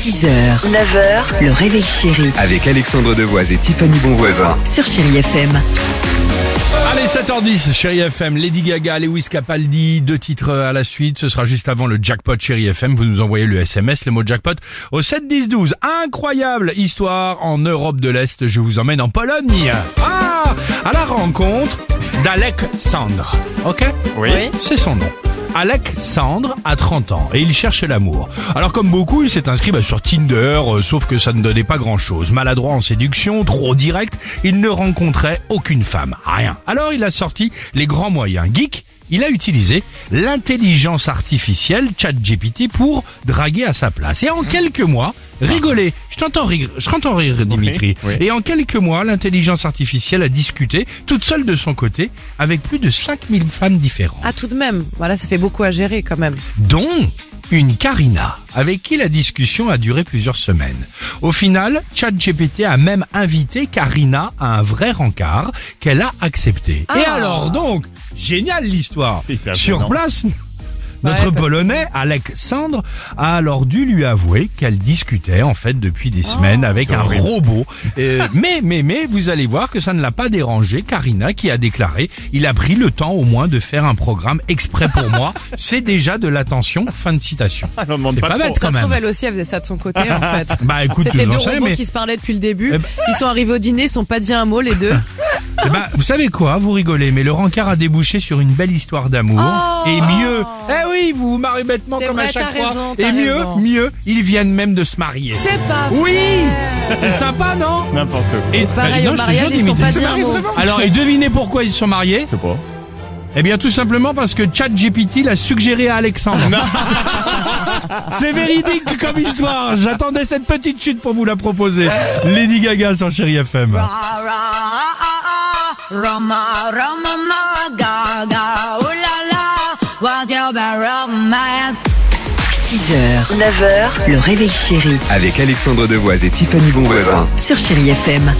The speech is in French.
6h, 9h, le réveil chéri Avec Alexandre Devoise et Tiffany Bonvoisin. sur Chérie FM. Allez, 7h10, Chéri FM, Lady Gaga, Lewis Capaldi, deux titres à la suite. Ce sera juste avant le jackpot Chéri FM. Vous nous envoyez le SMS, le mot jackpot, au 7 10 12. Incroyable histoire en Europe de l'Est. Je vous emmène en Pologne. Ah, à la rencontre d'Alexandre. Ok Oui. C'est son nom. Alexandre a 30 ans et il cherche l'amour. Alors comme beaucoup, il s'est inscrit bah, sur Tinder, euh, sauf que ça ne donnait pas grand-chose. Maladroit en séduction, trop direct, il ne rencontrait aucune femme, rien. Alors il a sorti les grands moyens. Geek, il a utilisé l'intelligence artificielle ChatGPT pour draguer à sa place. Et en quelques mois, rigoler. Je t'entends rire, je t'entends rire, Dimitri. oui. Et en quelques mois, l'intelligence artificielle a discuté, toute seule de son côté, avec plus de 5000 femmes différentes Ah, tout de même. Voilà, ça fait beaucoup à gérer quand même. dont une Karina, avec qui la discussion a duré plusieurs semaines. Au final, ChatGPT a même invité Karina à un vrai rencard qu'elle a accepté. Et alors donc, génial l'histoire. Sur place, notre que- Polonais, Alexandre, a alors dû lui avouer qu'elle discutait en fait depuis des semaines avec un robot. Euh, mais, mais, mais, vous allez voir que ça ne l'a pas dérangé. Karina qui a déclaré, il a pris le temps au moins de faire un programme exprès pour moi. C'est déjà de l'attention. Fin de citation. Ah, C'est pas pas trop. bête Ça quand se trouve, même. elle aussi, elle faisait ça de son côté, en fait. Bah écoute, C'était deux robots mais qui se parlaient depuis le début. Eh ben- Ils sont arrivés au dîner, ils sont pas dit un mot, les deux. eh ben, vous savez quoi, vous rigolez, mais le rencard a débouché sur une belle histoire d'amour. Oh et mieux, eh oui, vous vous marrez bêtement comme à chaque fois. raison, et mieux, raison. mieux, ils viennent même de se marier. C'est pas Oui, c'est sympa, non? N'importe quoi. Et Pareil, bah, au non, te mariage, jure, ils sont pas mot. Alors, et devinez pourquoi ils se sont mariés? Je sais pas. Eh bien, tout simplement parce que ChatGPT l'a suggéré à Alexandre. C'est véridique comme histoire. J'attendais cette petite chute pour vous la proposer. Lady Gaga sur Chéri FM. 6h, 9h, le réveil chéri Avec Alexandre Devoise et Tiffany Bonvoisin. sur Chérie FM.